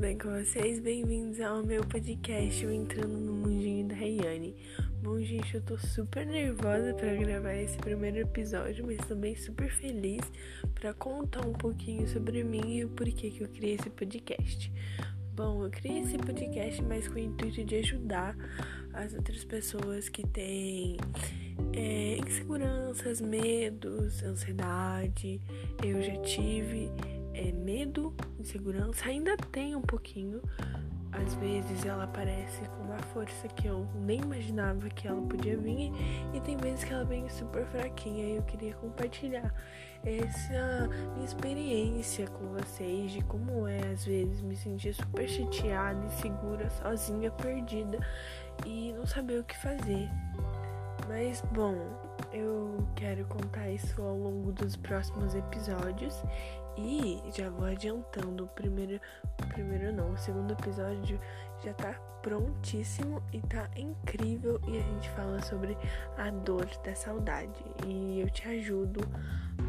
bem com vocês? Bem-vindos ao meu podcast o Entrando no Mundinho da Rayane. Bom, gente, eu tô super nervosa para gravar esse primeiro episódio, mas também super feliz para contar um pouquinho sobre mim e o porquê que eu criei esse podcast. Bom, eu criei esse podcast mais com o intuito de ajudar as outras pessoas que têm é, inseguranças, medos, ansiedade. Eu já tive é, medo, insegurança, ainda tem um pouquinho. Às vezes ela aparece com uma força que eu nem imaginava que ela podia vir, e tem vezes que ela vem super fraquinha. E eu queria compartilhar essa minha experiência com vocês de como é às vezes me sentir super chateada, insegura, sozinha, perdida e não saber o que fazer. Mas bom, eu quero contar isso ao longo dos próximos episódios e já vou adiantando o primeiro, o primeiro não, o segundo episódio já tá prontíssimo e tá incrível e a gente fala sobre a dor da saudade. E eu te ajudo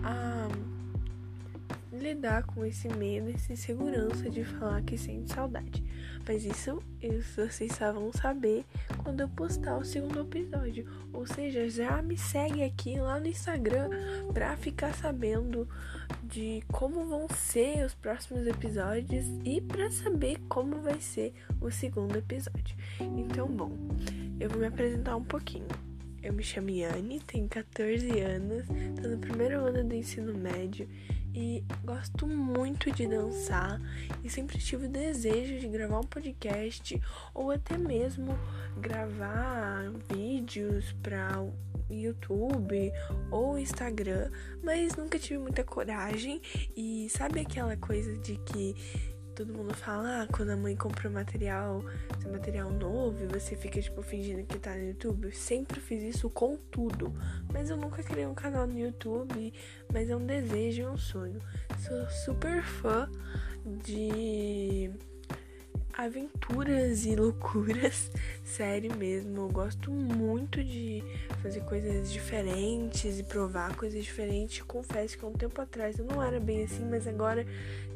a lidar com esse medo, essa insegurança de falar que sente saudade. Mas isso, isso vocês só vão saber quando eu postar o segundo episódio. Ou seja, já me segue aqui lá no Instagram pra ficar sabendo de como vão ser os próximos episódios e para saber como vai ser o segundo episódio. Então, bom, eu vou me apresentar um pouquinho. Eu me chamo Yane, tenho 14 anos, tô no primeiro ano ensino médio e gosto muito de dançar e sempre tive o desejo de gravar um podcast ou até mesmo gravar vídeos para YouTube ou Instagram, mas nunca tive muita coragem e sabe aquela coisa de que todo mundo fala, ah, quando a mãe compra material, material novo, e você fica, tipo, fingindo que tá no YouTube. Eu sempre fiz isso com tudo. Mas eu nunca criei um canal no YouTube, mas é um desejo, é um sonho. Sou super fã de aventuras e loucuras, sério mesmo. Eu gosto muito de fazer coisas diferentes e provar coisas diferentes. Confesso que há um tempo atrás eu não era bem assim, mas agora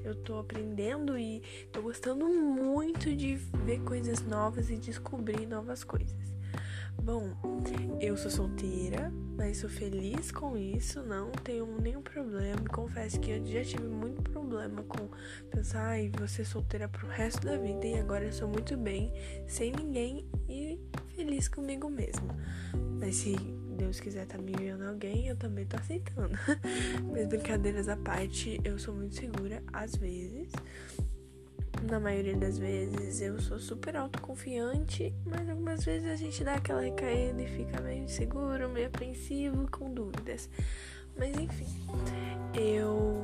eu tô aprendendo e tô gostando muito de ver coisas novas e descobrir novas coisas. Bom, eu sou solteira, mas sou feliz com isso, não tenho nenhum problema. Confesso que eu já tive muito problema com pensar, ai, vou ser solteira pro resto da vida e agora eu sou muito bem, sem ninguém e feliz comigo mesma. Mas se Deus quiser tá me enviando alguém, eu também tô aceitando. Mas brincadeiras à parte, eu sou muito segura às vezes. Na maioria das vezes eu sou super autoconfiante, mas algumas vezes a gente dá aquela recaída e fica meio inseguro, meio apreensivo, com dúvidas. Mas enfim, eu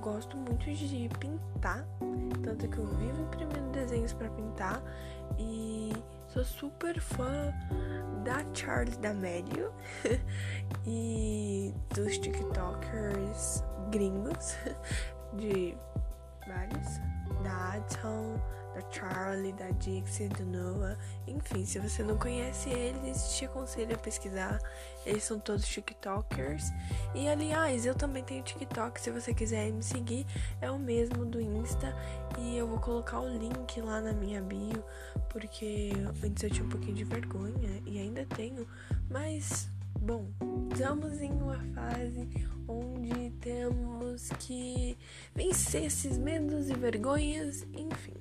gosto muito de pintar, tanto que eu vivo imprimindo desenhos para pintar e sou super fã da Charles D'Amelio e dos TikTokers gringos, de vários, da Adson, da Charlie, da Dixie, do Noah. Enfim, se você não conhece eles, te aconselho a pesquisar. Eles são todos TikTokers. E aliás, eu também tenho TikTok. Se você quiser me seguir, é o mesmo do Insta. E eu vou colocar o link lá na minha bio. Porque antes eu tinha um pouquinho de vergonha e ainda tenho. Mas, bom, estamos em uma fase onde temos que vencer esses medos e vergonhas, enfim.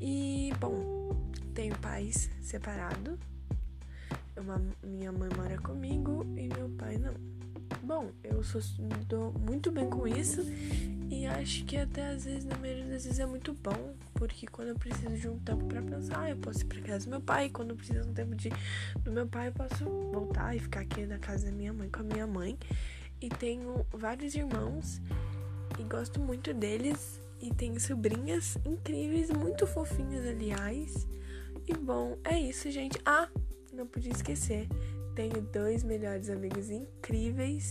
E, bom, tenho pais separados. Minha mãe mora comigo e meu pai não. Bom, eu sou, muito bem com isso e acho que até às vezes, na maioria das vezes, é muito bom, porque quando eu preciso de um tempo para pensar, eu posso ir pra casa do meu pai, quando eu preciso de um tempo de, do meu pai, eu posso voltar e ficar aqui na casa da minha mãe com a minha mãe. E tenho vários irmãos e gosto muito deles e tenho sobrinhas incríveis, muito fofinhas, aliás. E bom, é isso, gente. Ah, não podia esquecer. Tenho dois melhores amigos incríveis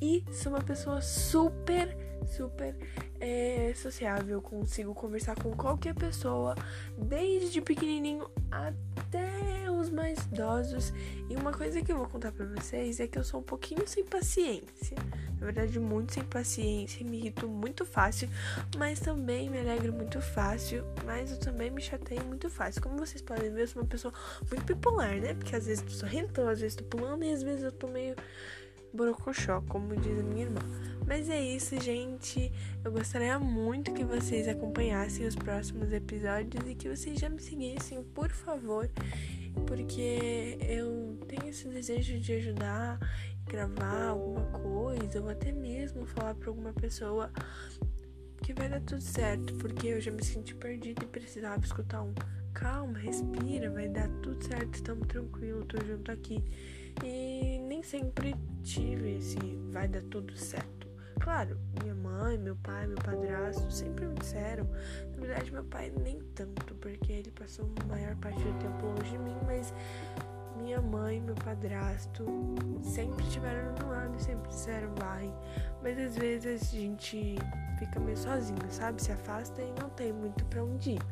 e sou uma pessoa super, super é, sociável. Consigo conversar com qualquer pessoa, desde pequenininho até os mais idosos. E uma coisa que eu vou contar para vocês é que eu sou um pouquinho sem paciência. Na verdade, muito sem paciência, me irrito muito fácil, mas também me alegro muito fácil, mas eu também me chateio muito fácil. Como vocês podem ver, eu sou uma pessoa muito bipolar, né? Porque às vezes tô sorrindo, às vezes tô pulando e às vezes eu tô meio borocochó, como diz a minha irmã. Mas é isso, gente. Eu gostaria muito que vocês acompanhassem os próximos episódios e que vocês já me seguissem, por favor, porque eu tenho esse desejo de ajudar, gravar alguma coisa, ou até mesmo falar para alguma pessoa que vai dar tudo certo, porque eu já me senti perdida e precisava escutar um calma, respira, vai dar tudo certo, estamos tranquilos, tô junto aqui. E nem sempre tive esse vai dar tudo certo. Claro, minha mãe, meu pai, meu padrasto sempre me disseram. Na verdade, meu pai nem tanto, porque ele passou a maior parte do tempo longe de mim, mas minha mãe, meu padrasto sempre estiveram do lado, sempre disseram vai. Mas às vezes a gente fica meio sozinho, sabe? Se afasta e não tem muito para onde ir.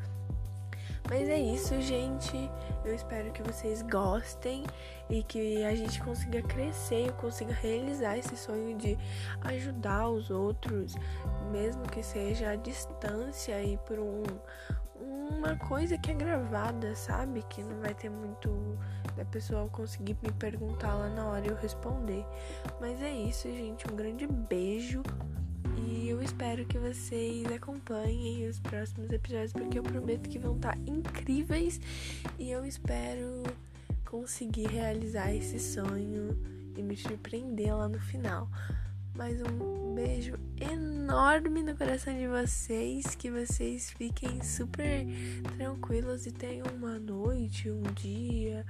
Mas é isso, gente. Eu espero que vocês gostem e que a gente consiga crescer, eu consiga realizar esse sonho de ajudar os outros, mesmo que seja à distância e por um, uma coisa que é gravada, sabe? Que não vai ter muito da pessoa conseguir me perguntar lá na hora e eu responder. Mas é isso, gente. Um grande beijo. E eu espero que vocês acompanhem os próximos episódios, porque eu prometo que vão estar incríveis. E eu espero conseguir realizar esse sonho e me surpreender lá no final. Mais um beijo enorme no coração de vocês. Que vocês fiquem super tranquilos e tenham uma noite, um dia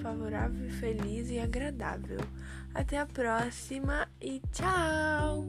favorável, feliz e agradável. Até a próxima e tchau!